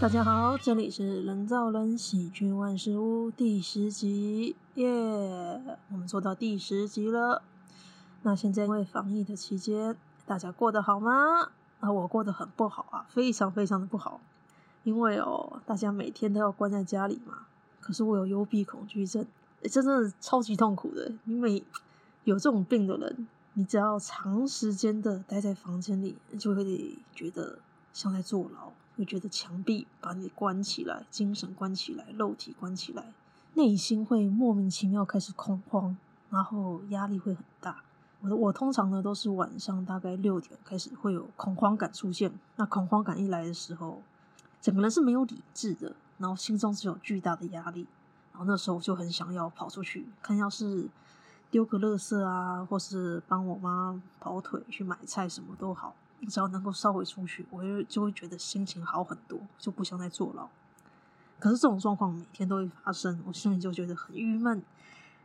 大家好，这里是人造人喜剧万事屋第十集，耶、我们做到第十集了。那现在因为防疫的期间，大家过得好吗？啊，我过得很不好啊，非常非常的不好。因为哦，大家每天都要关在家里嘛。可是我有幽闭恐惧症，欸，真的超级痛苦的。因为有这种病的人，你只要长时间的待在房间里，就会觉得像在坐牢。会觉得墙壁把你关起来，精神关起来，肉体关起来，内心会莫名其妙开始恐慌，然后压力会很大。我我通常呢都是晚上大概六点开始会有恐慌感出现。那恐慌感一来的时候，整个人是没有理智的，然后心中是有巨大的压力。然后那时候就很想要跑出去，看要是丢个垃圾啊，或是帮我妈跑腿去买菜，什么都好。只要能够稍微出去，我就就会觉得心情好很多，就不想再坐牢。可是这种状况每天都会发生，我心里就觉得很郁闷，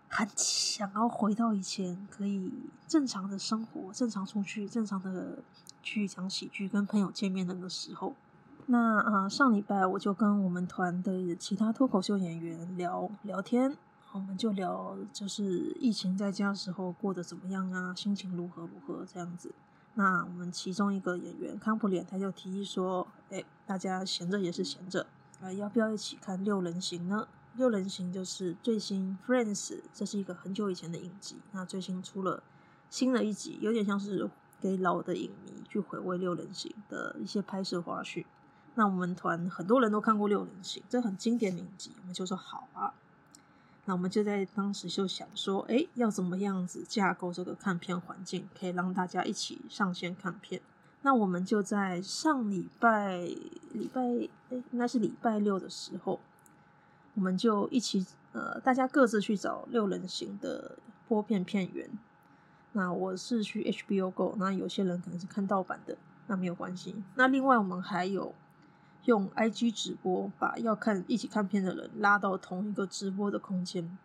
很想要回到以前可以正常的生活，正常出去，正常的去讲喜剧，跟朋友见面的那个时候。那啊、上礼拜我就跟我们团的其他脱口秀演员聊聊天，我们就聊就是疫情在家时候过得怎么样啊，心情如何如何这样子。那我们其中一个演员康普脸，他就提议说：“哎，大家闲着也是闲着，啊，要不要一起看《六人行》呢？《六人行》就是最新《Friends》，这是一个很久以前的影集。那最新出了新的一集，有点像是给老的影迷去回味《六人行》的一些拍摄花絮。那我们团很多人都看过《六人行》，这很经典的影集，我们就说好啊。”那我们就在当时就想说，哎，要怎么样子架构这个看片环境，可以让大家一起上线看片？那我们就在上礼拜礼拜，哎，应该是礼拜六的时候，我们就一起，呃，大家各自去找六人行的播片片源。那我是去 HBO Go，那有些人可能是看盗版的，那没有关系。那另外我们还有。用 IG 直播把要看一起看片的人拉到同一个直播的空间。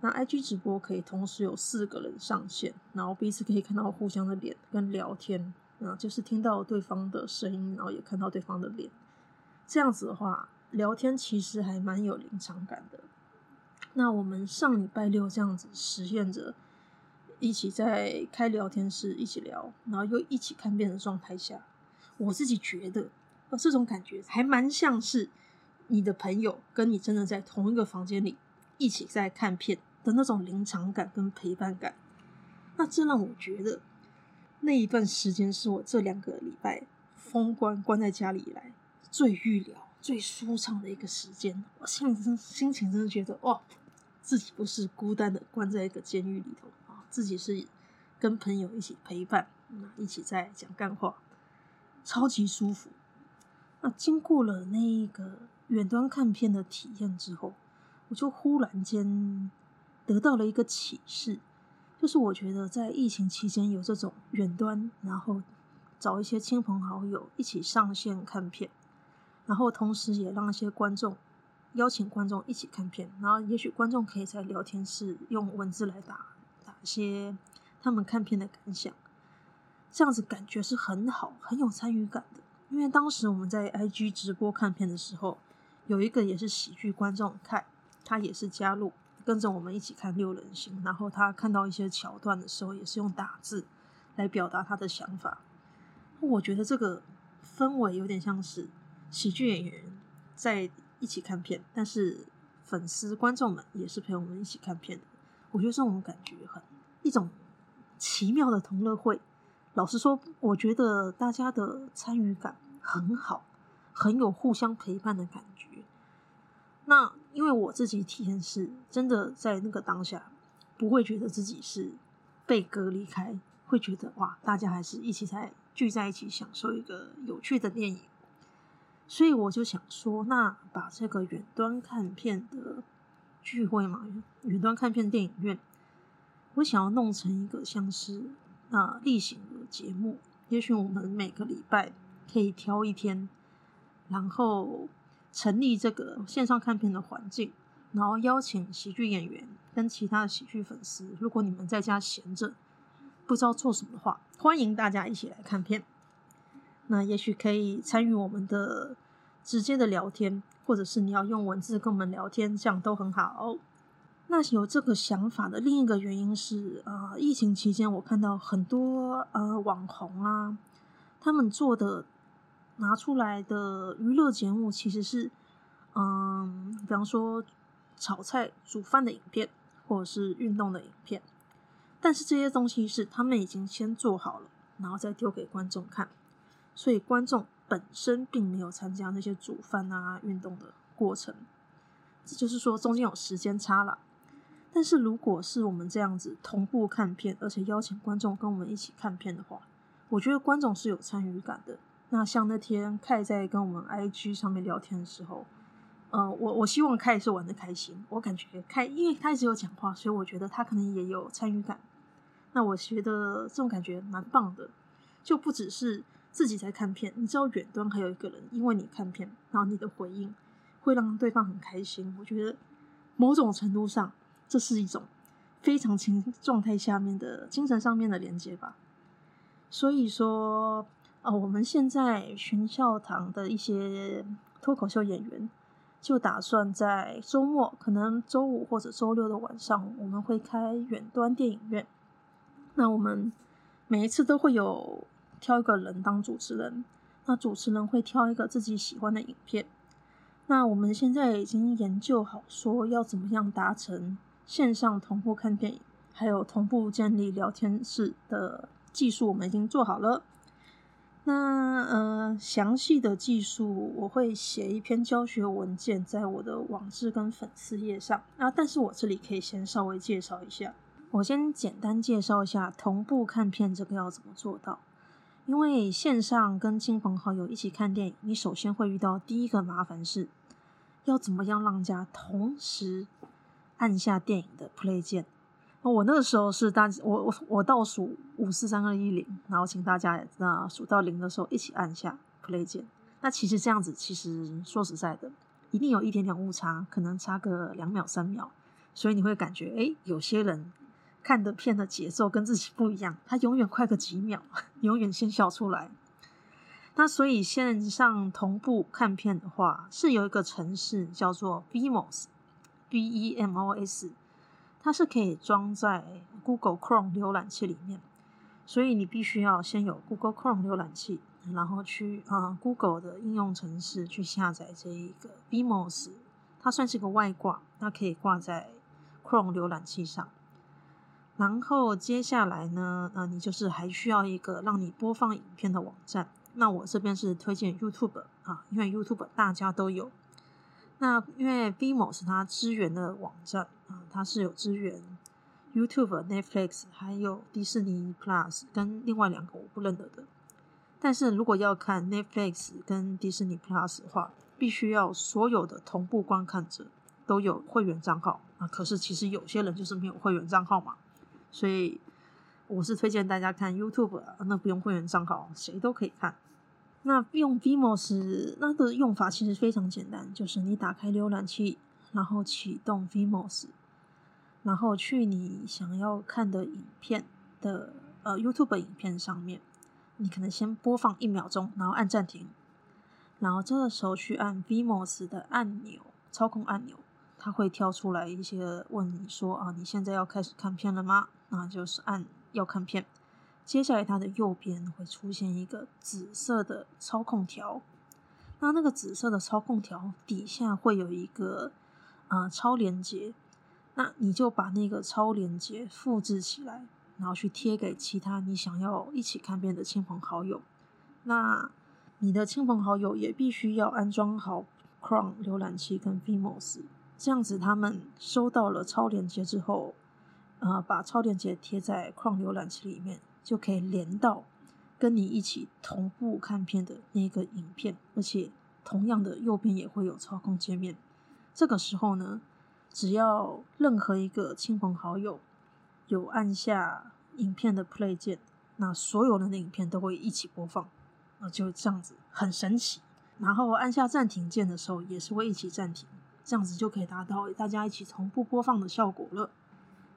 那 IG 直播可以同时有四个人上线，然后彼此可以看到互相的脸跟聊天，啊，就是听到对方的声音，然后也看到对方的脸。这样子的话，聊天其实还蛮有临场感的。那我们上礼拜六这样子实验着，一起在开聊天室一起聊，然后又一起看片的状态下，我自己觉得。而这种感觉还蛮像是你的朋友跟你真的在同一个房间里一起在看片的那种临场感跟陪伴感。那这让我觉得那一段时间是我这两个礼拜封关关在家里以来最预料、最舒畅的一个时间。我心里真心情真的觉得哇，自己不是孤单的关在一个监狱里头啊，自己是跟朋友一起陪伴，一起在讲干话，超级舒服。那经过了那一个远端看片的体验之后，我就忽然间得到了一个启示，就是我觉得在疫情期间有这种远端，然后找一些亲朋好友一起上线看片，然后同时也让一些观众邀请观众一起看片，然后也许观众可以在聊天室用文字来打打一些他们看片的感想，这样子感觉是很好，很有参与感的。因为当时我们在 IG 直播看片的时候，有一个也是喜剧观众看，他也是加入跟着我们一起看六人行，然后他看到一些桥段的时候，也是用打字来表达他的想法。我觉得这个氛围有点像是喜剧演员在一起看片，但是粉丝观众们也是陪我们一起看片的。我觉得这种感觉很一种奇妙的同乐会。老实说，我觉得大家的参与感很好，很有互相陪伴的感觉。那因为我自己体验是，真的在那个当下，不会觉得自己是被隔离开，会觉得哇，大家还是一起在聚在一起享受一个有趣的电影。所以我就想说，那把这个远端看片的聚会嘛，远端看片电影院，我想要弄成一个像是。那例行节目，也许我们每个礼拜可以挑一天，然后成立这个线上看片的环境，然后邀请喜剧演员跟其他的喜剧粉丝。如果你们在家闲着，不知道做什么的话，欢迎大家一起来看片。那也许可以参与我们的直接的聊天，或者是你要用文字跟我们聊天，这样都很好。哦那有这个想法的另一个原因是，呃，疫情期间我看到很多呃网红啊，他们做的拿出来的娱乐节目其实是，嗯，比方说炒菜、煮饭的影片，或者是运动的影片，但是这些东西是他们已经先做好了，然后再丢给观众看，所以观众本身并没有参加那些煮饭啊、运动的过程，这就是说中间有时间差了。但是如果是我们这样子同步看片，而且邀请观众跟我们一起看片的话，我觉得观众是有参与感的。那像那天凯在跟我们 IG 上面聊天的时候，呃，我我希望凯是玩的开心。我感觉凯，因为他一直有讲话，所以我觉得他可能也有参与感。那我觉得这种感觉蛮棒的，就不只是自己在看片，你知道远端还有一个人，因为你看片，然后你的回应会让对方很开心。我觉得某种程度上。这是一种非常情状态下面的精神上面的连接吧。所以说，呃，我们现在寻笑堂的一些脱口秀演员，就打算在周末，可能周五或者周六的晚上，我们会开远端电影院。那我们每一次都会有挑一个人当主持人，那主持人会挑一个自己喜欢的影片。那我们现在已经研究好，说要怎么样达成。线上同步看电影，还有同步建立聊天室的技术，我们已经做好了。那呃，详细的技术我会写一篇教学文件在我的网志跟粉丝页上那。但是我这里可以先稍微介绍一下，我先简单介绍一下同步看片这个要怎么做到。因为线上跟亲朋好友一起看电影，你首先会遇到第一个麻烦是，要怎么样让家同时。按下电影的 play 键，我那个时候是大我我我倒数五四三二一零，然后请大家那数到零的时候一起按下 play 键。那其实这样子，其实说实在的，一定有一点点误差，可能差个两秒三秒，所以你会感觉，诶，有些人看的片的节奏跟自己不一样，他永远快个几秒，永远先笑出来。那所以线上同步看片的话，是有一个程式叫做 VMOS，BEMOS，它是可以装在 Google Chrome 浏览器里面，所以你必须要先有 Google Chrome 浏览器，然后去啊、Google 的应用程式去下载这一个 Vmos，它算是个外挂，它可以挂在 Chrome 浏览器上。然后接下来呢，那你就是还需要一个让你播放影片的网站。那我这边是推荐 YouTube 啊，因为 YouTube 大家都有。那因为 Vimo 是它支援的网站啊，它是有支援 YouTube、Netflix 还有迪士尼 Plus 跟另外两个我不认得的。但是如果要看 Netflix 跟迪士尼 Plus 的话，必须要所有的同步观看者都有会员账号啊。可是其实有些人就是没有会员账号嘛，所以我是推荐大家看 YouTube，那不用会员账号，谁都可以看。那用 Vimos 那个用法其实非常简单，就是你打开浏览器，然后启动 Vimos，然后去你想要看的影片的呃 YouTube 影片上面，你可能先播放一秒钟，然后按暂停，然后这个时候去按 Vimos 的按钮，操控按钮，它会跳出来一些问你说啊，你现在要开始看片了吗？那就是按要看片。接下来，它的右边会出现一个紫色的操控条，那那个紫色的操控条底下会有一个呃超连接，那你就把那个超连接复制起来，然后去贴给其他你想要一起看片的亲朋好友。那你的亲朋好友也必须要安装好 Chrome 浏览器跟 Vimos，这样子他们收到了超连接之后，呃，把超链接贴在 Chrome 浏览器里面。就可以连到跟你一起同步看片的那个影片，而且同样的右边也会有操控界面。这个时候呢，只要任何一个亲朋好友有按下影片的 play 键，那所有人的影片都会一起播放，啊，就这样子很神奇。然后按下暂停键的时候，也是会一起暂停，这样子就可以达到大家一起同步播放的效果了。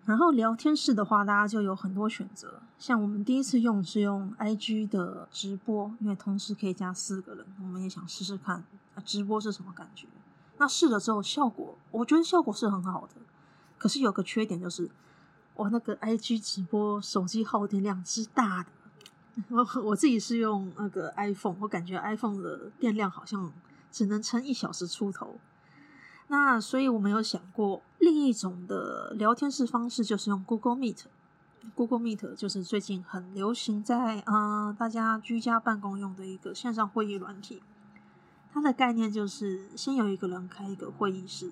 然后聊天室的话，大家就有很多选择。像我们第一次用是用 IG 的直播，因为同时可以加四个人，我们也想试试看直播是什么感觉。那试了之后，效果我觉得效果是很好的，可是有个缺点就是，我那个 IG 直播手机耗电量之大的，我我自己是用那个 iPhone，我感觉 iPhone 的电量好像只能撑一小时出头。那所以我们有想过另一种的聊天室方式，就是用 Google Meet。Google Meet 就是最近很流行在啊、呃、大家居家办公用的一个线上会议软体。它的概念就是先有一个人开一个会议室，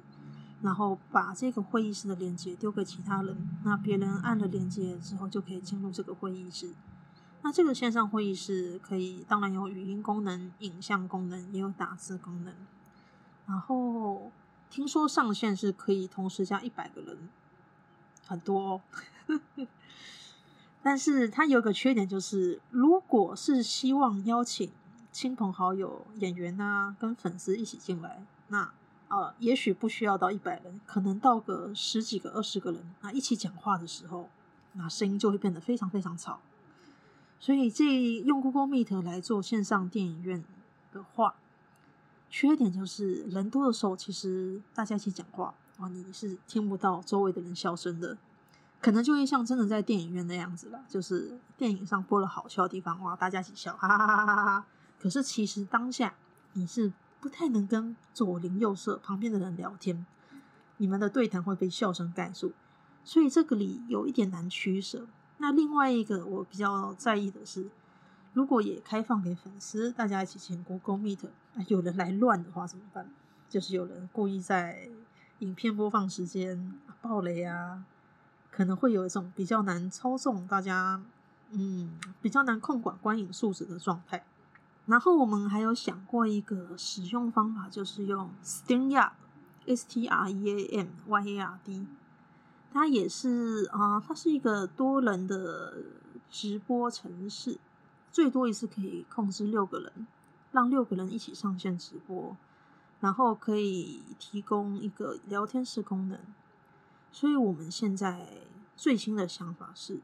然后把这个会议室的连接丢给其他人，那别人按了连接之后就可以进入这个会议室。那这个线上会议室可以当然有语音功能、影像功能，也有打字功能。然后听说上线是可以同时加一百个人，很多哦。但是它有个缺点，就是如果是希望邀请亲朋好友、演员啊，跟粉丝一起进来，那呃，也许不需要到一百人，可能到个十几个、二十个人啊，一起讲话的时候，那声音就会变得非常非常吵。所以这用 Google Meet 来做线上电影院的话，缺点就是人多的时候，其实大家一起讲话啊，你是听不到周围的人笑声的。可能就会像真的在电影院那样子了，就是电影上播了好笑的地方，哇，大家一起笑，哈哈哈哈哈。可是其实当下你是不太能跟左邻右舍旁边的人聊天，你们的对谈会被笑声盖住，所以这个里有一点难取舍。那另外一个我比较在意的是，如果也开放给粉丝，大家一起进 Google Meet，有人来乱的话怎么办？就是有人故意在影片播放时间爆雷啊。可能会有一种比较难操纵，大家嗯比较难控管观影素质的状态。然后我们还有想过一个使用方法，就是用 StreamYard，S T R E A M Y A R D，它也是啊、它是一个多人的直播程式，最多一次可以控制六个人，让六个人一起上线直播，然后可以提供一个聊天室功能。所以我们现在最新的想法是，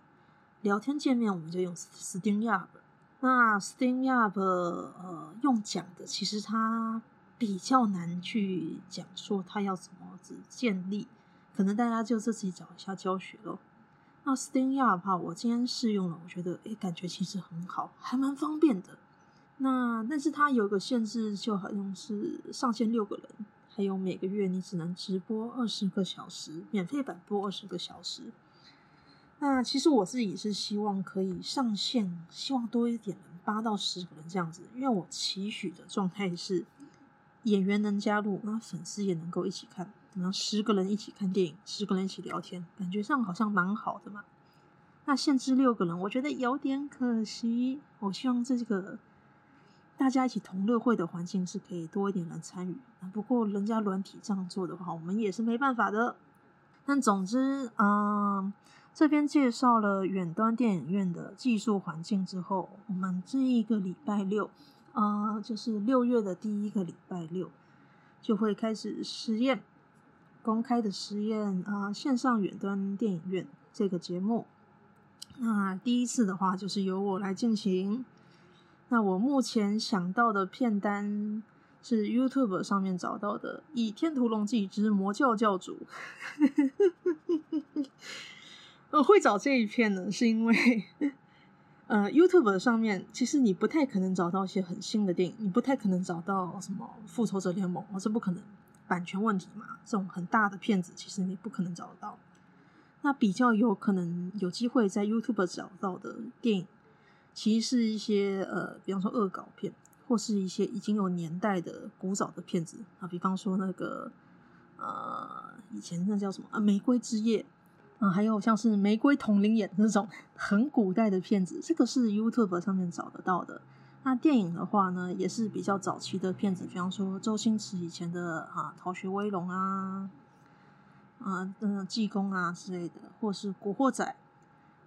聊天界面我们就用 StreamYard。那 StreamYard 呃用讲的，其实它比较难去讲说它要怎么子建立，可能大家就自己找一下教学咯。那 StreamYard 哈，我今天试用了，我觉得诶感觉其实很好，还蛮方便的。那但是它有个限制，就好像是上线六个人。还有每个月你只能直播二十个小时，免费版播二十个小时。那其实我自己是希望可以上线，希望多一点人，八到十个人这样子。因为我期许的状态是演员能加入，那粉丝也能够一起看，然后十个人一起看电影，十个人一起聊天，感觉上好像蛮好的嘛。那限制六个人，我觉得有点可惜。我希望这个。大家一起同乐会的环境是可以多一点人参与，不过人家软体这样做的话，我们也是没办法的。但总之，嗯、这边介绍了远端电影院的技术环境之后，我们这一个礼拜六，啊、呃，就是六月的第一个礼拜六，就会开始实验，公开的实验啊、线上远端电影院这个节目。那第一次的话，就是由我来进行。那我目前想到的片单是 YouTube 上面找到的，《倚天屠龙记之魔教教主》。我会找这一片呢，是因为呃，YouTube 上面其实你不太可能找到一些很新的电影，你不太可能找到什么《复仇者联盟》，这不可能，版权问题嘛，这种很大的片子其实你不可能找得到。那比较有可能有机会在 YouTube 找到的电影。其实是一些呃，比方说恶搞片，或是一些已经有年代的古早的片子啊，比方说那个呃，以前那叫什么啊，《玫瑰之夜》啊，还有像是《玫瑰瞳铃眼》那种很古代的片子，这个是 YouTube 上面找得到的。那电影的话呢，也是比较早期的片子，比方说周星驰以前的啊，《逃学威龙》啊，啊，嗯，济公啊之类的，或是《古惑仔》。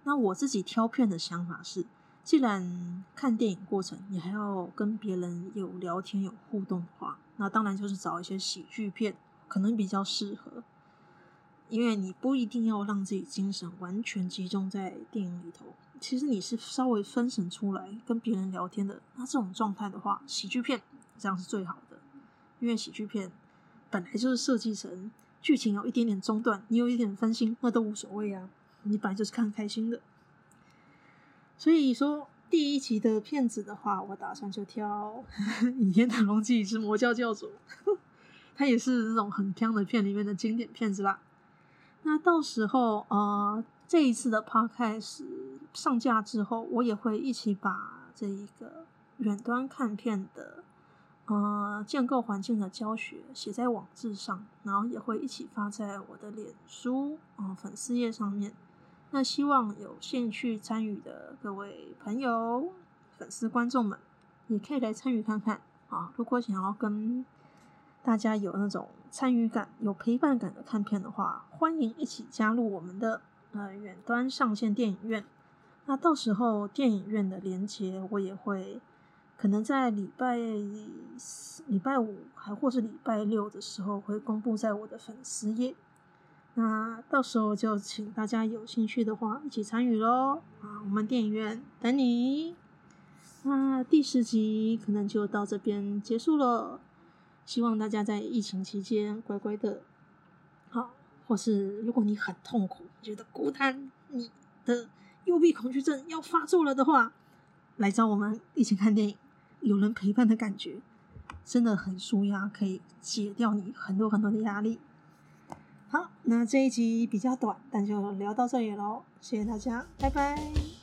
那我自己挑片的想法是。既然看电影过程你还要跟别人有聊天有互动的话，那当然就是找一些喜剧片，可能比较适合。因为你不一定要让自己精神完全集中在电影里头，其实你是稍微分神出来跟别人聊天的。那这种状态的话，喜剧片这样是最好的。因为喜剧片本来就是设计成剧情有一点点中断，你有一点分心，那都无所谓啊。你本来就是看开心的。所以说，第一集的片子的话，我打算就挑《倚天屠龙记之魔教教主》，它也是那种很香的片里面的经典片子啦。那到时候，呃，这一次的 podcast 上架之后，我也会一起把这一个远端看片的，呃，建构环境的教学写在网志上，然后也会一起发在我的脸书，呃，粉丝页上面。那希望有兴趣参与的各位朋友、粉丝、观众们，也可以来参与看看啊！如果想要跟大家有那种参与感、有陪伴感的看片的话，欢迎一起加入我们的呃远端上线电影院。那到时候电影院的连接我也会可能在礼拜礼拜五还或是礼拜六的时候会公布在我的粉丝页。那到时候就请大家有兴趣的话一起参与喽！啊，我们电影院等你。那第十集可能就到这边结束了。希望大家在疫情期间乖乖的，好，或是如果你很痛苦，觉得孤单，你的幽闭恐惧症要发作了的话，来找我们一起看电影，有人陪伴的感觉真的很舒压，可以解掉你很多很多的压力。好，那这一集比较短，但就聊到这里喽，谢谢大家，拜拜。